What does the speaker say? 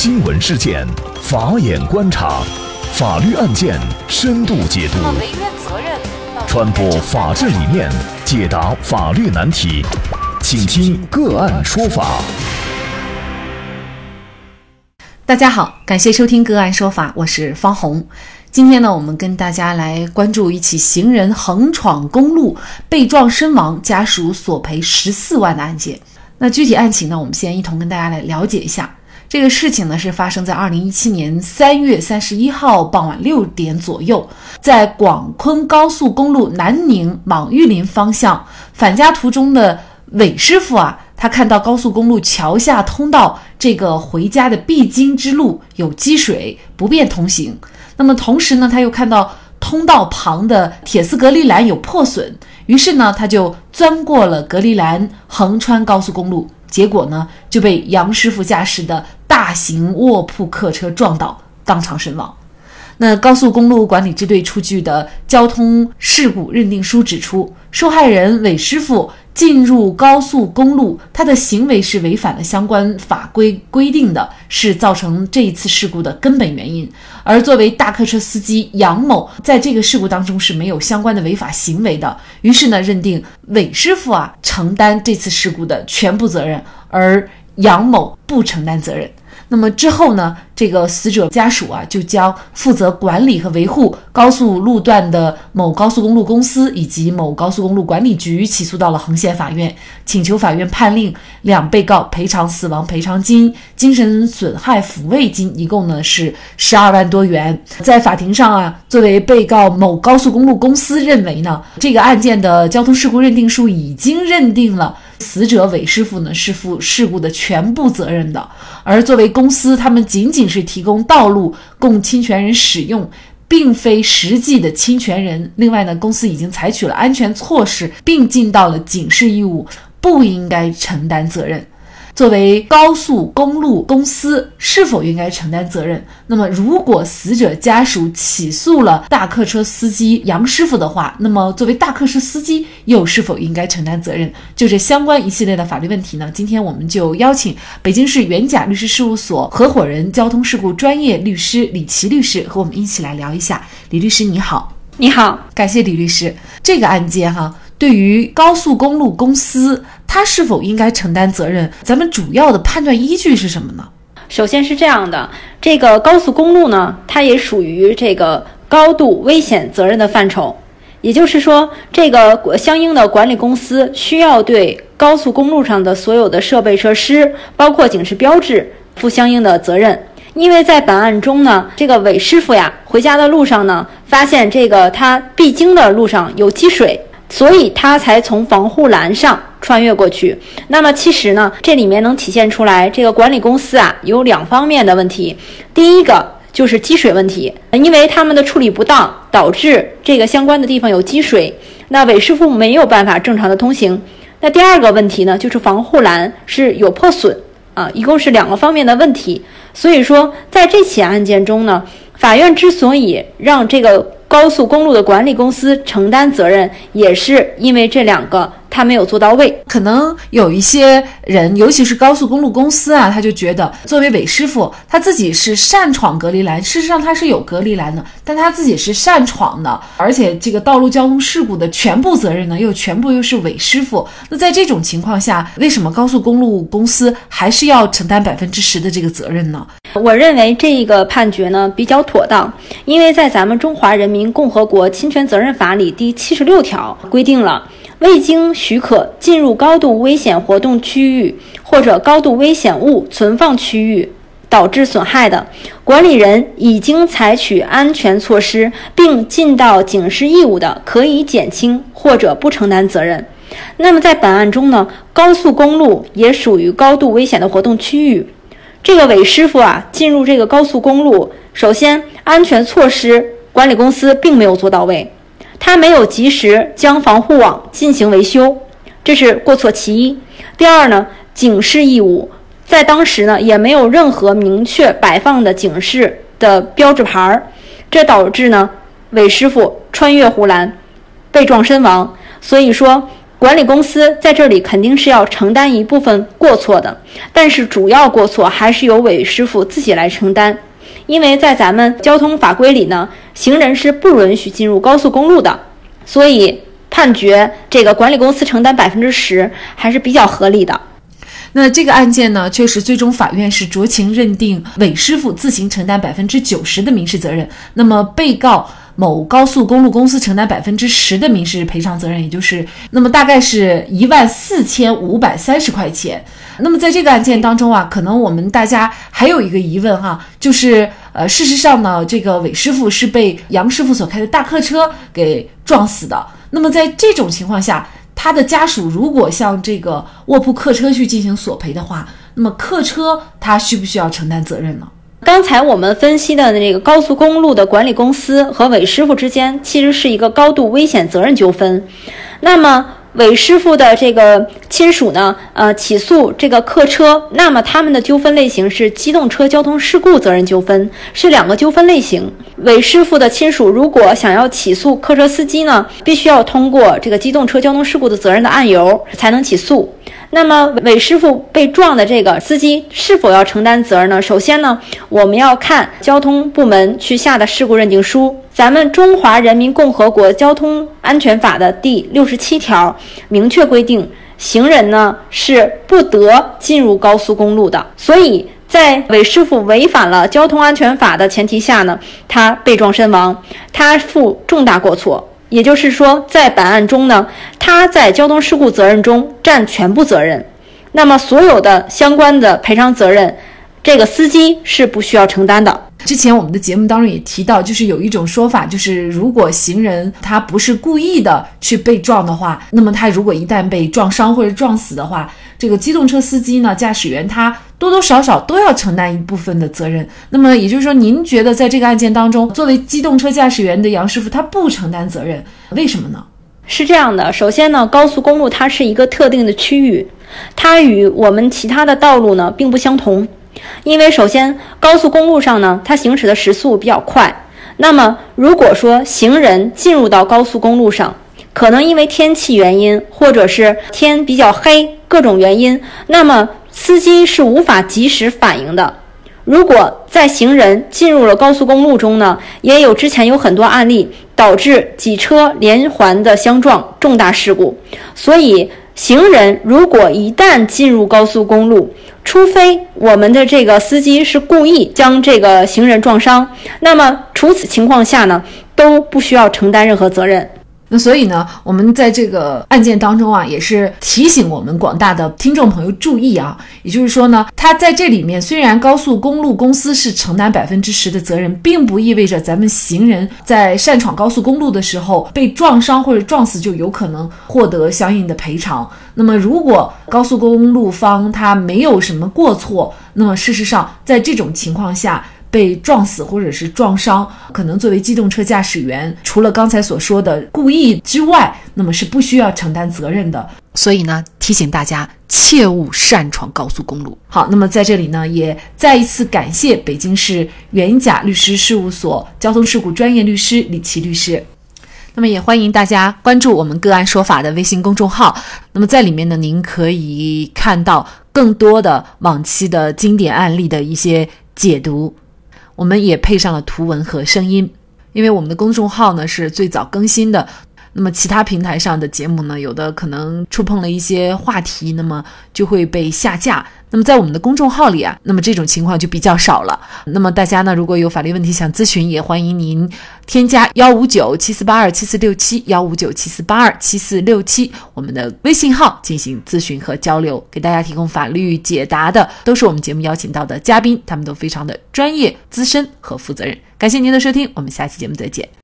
新闻事件，法眼观察，法律案件深度解读，传播法治理念，解答法律难题，请听个案说法。大家好，感谢收听个案说法，我是方红。今天呢，我们跟大家来关注一起行人横闯公路被撞身亡，家属索赔十四万的案件。那具体案情呢，我们先一同跟大家来了解一下。这个事情呢，是发生在二零一七年三月三十一号傍晚六点左右，在广昆高速公路南宁往玉林方向。返家途中的韦师傅啊，他看到高速公路桥下通道这个回家的必经之路有积水，不便通行。那么同时呢，他又看到通道旁的铁丝隔离栏有破损，于是呢，他就钻过了隔离栏，横穿高速公路，结果呢，就被杨师傅驾驶的大型卧铺客车撞倒，当场身亡。那高速公路管理支队出具的交通事故认定书指出，受害人韦师傅。进入高速公路，他的行为是违反了相关法规规定的，是造成这一次事故的根本原因。而作为大客车司机杨某，在这个事故当中是没有相关的违法行为的，于是呢，认定韦师傅啊承担这次事故的全部责任，而杨某不承担责任。那么之后呢？这个死者家属啊，就将负责管理和维护高速路段的某高速公路公司以及某高速公路管理局起诉到了横县法院，请求法院判令两被告赔偿死亡赔偿金、精神损害抚慰金，一共呢是十二万多元。在法庭上啊，作为被告某高速公路公司认为呢，这个案件的交通事故认定书已经认定了死者韦师傅呢是负事故的全部责任的，而作为公司，他们仅仅是提供道路供侵权人使用，并非实际的侵权人。另外呢，公司已经采取了安全措施，并尽到了警示义务，不应该承担责任。作为高速公路公司，是否应该承担责任？那么，如果死者家属起诉了大客车司机杨师傅的话，那么作为大客车司机又是否应该承担责任？就这相关一系列的法律问题呢？今天我们就邀请北京市元甲律师事务所合伙人、交通事故专业律师李琦律师和我们一起来聊一下。李律师你好，你好，感谢李律师。这个案件哈。对于高速公路公司，它是否应该承担责任？咱们主要的判断依据是什么呢？首先是这样的，这个高速公路呢，它也属于这个高度危险责任的范畴，也就是说，这个相应的管理公司需要对高速公路上的所有的设备设施，包括警示标志，负相应的责任。因为在本案中呢，这个韦师傅呀，回家的路上呢，发现这个他必经的路上有积水。所以他才从防护栏上穿越过去。那么其实呢，这里面能体现出来，这个管理公司啊有两方面的问题。第一个就是积水问题，因为他们的处理不当，导致这个相关的地方有积水，那韦师傅没有办法正常的通行。那第二个问题呢，就是防护栏是有破损啊，一共是两个方面的问题。所以说，在这起案件中呢，法院之所以让这个。高速公路的管理公司承担责任，也是因为这两个。他没有做到位，可能有一些人，尤其是高速公路公司啊，他就觉得作为韦师傅，他自己是擅闯隔离栏，事实上他是有隔离栏的，但他自己是擅闯的，而且这个道路交通事故的全部责任呢，又全部又是韦师傅。那在这种情况下，为什么高速公路公司还是要承担百分之十的这个责任呢？我认为这个判决呢比较妥当，因为在咱们中华人民共和国侵权责任法里第七十六条规定了。未经许可进入高度危险活动区域或者高度危险物存放区域导致损害的，管理人已经采取安全措施并尽到警示义务的，可以减轻或者不承担责任。那么在本案中呢，高速公路也属于高度危险的活动区域。这个韦师傅啊，进入这个高速公路，首先安全措施管理公司并没有做到位。他没有及时将防护网进行维修，这是过错其一。第二呢，警示义务在当时呢也没有任何明确摆放的警示的标志牌儿，这导致呢韦师傅穿越护栏被撞身亡。所以说，管理公司在这里肯定是要承担一部分过错的，但是主要过错还是由韦师傅自己来承担，因为在咱们交通法规里呢，行人是不允许进入高速公路的，所以判决这个管理公司承担百分之十还是比较合理的。那这个案件呢，确实最终法院是酌情认定韦师傅自行承担百分之九十的民事责任，那么被告某高速公路公司承担百分之十的民事赔偿责任，也就是那么大概是一万四千五百三十块钱。那么在这个案件当中啊，可能我们大家还有一个疑问哈，就是呃，事实上呢，这个韦师傅是被杨师傅所开的大客车给撞死的。那么在这种情况下，他的家属如果向这个卧铺客车去进行索赔的话，那么客车他需不需要承担责任呢？刚才我们分析的这个高速公路的管理公司和韦师傅之间，其实是一个高度危险责任纠纷。那么韦师傅的这个亲属呢，呃，起诉这个客车，那么他们的纠纷类型是机动车交通事故责任纠纷，是两个纠纷类型。韦师傅的亲属如果想要起诉客车司机呢，必须要通过这个机动车交通事故的责任的案由才能起诉。那么韦师傅被撞的这个司机是否要承担责任呢？首先呢，我们要看交通部门去下的事故认定书。咱们中华人民共和国交通安全法的第六十七条明确规定，行人呢是不得进入高速公路的。所以在韦师傅违反了交通安全法的前提下呢，他被撞身亡，他负重大过错。也就是说，在本案中呢，他在交通事故责任中占全部责任，那么所有的相关的赔偿责任，这个司机是不需要承担的。之前我们的节目当中也提到，就是有一种说法，就是如果行人他不是故意的去被撞的话，那么他如果一旦被撞伤或者撞死的话，这个机动车司机呢，驾驶员他多多少少都要承担一部分的责任。那么也就是说，您觉得在这个案件当中，作为机动车驾驶员的杨师傅他不承担责任，为什么呢？是这样的，首先呢，高速公路它是一个特定的区域，它与我们其他的道路呢并不相同。因为首先，高速公路上呢，它行驶的时速比较快。那么，如果说行人进入到高速公路上，可能因为天气原因，或者是天比较黑，各种原因，那么司机是无法及时反应的。如果在行人进入了高速公路中呢，也有之前有很多案例导致几车连环的相撞，重大事故。所以，行人如果一旦进入高速公路，除非我们的这个司机是故意将这个行人撞伤，那么除此情况下呢，都不需要承担任何责任。那所以呢，我们在这个案件当中啊，也是提醒我们广大的听众朋友注意啊。也就是说呢，他在这里面虽然高速公路公司是承担百分之十的责任，并不意味着咱们行人在擅闯高速公路的时候被撞伤或者撞死就有可能获得相应的赔偿。那么，如果高速公路方他没有什么过错，那么事实上在这种情况下。被撞死或者是撞伤，可能作为机动车驾驶员，除了刚才所说的故意之外，那么是不需要承担责任的。所以呢，提醒大家切勿擅闯高速公路。好，那么在这里呢，也再一次感谢北京市元甲律师事务所交通事故专业律师李琦律师。那么也欢迎大家关注我们“个案说法”的微信公众号。那么在里面呢，您可以看到更多的往期的经典案例的一些解读。我们也配上了图文和声音，因为我们的公众号呢是最早更新的。那么其他平台上的节目呢，有的可能触碰了一些话题，那么就会被下架。那么在我们的公众号里啊，那么这种情况就比较少了。那么大家呢，如果有法律问题想咨询，也欢迎您添加幺五九七四八二七四六七幺五九七四八二七四六七我们的微信号进行咨询和交流，给大家提供法律解答的都是我们节目邀请到的嘉宾，他们都非常的专业、资深和负责任。感谢您的收听，我们下期节目再见。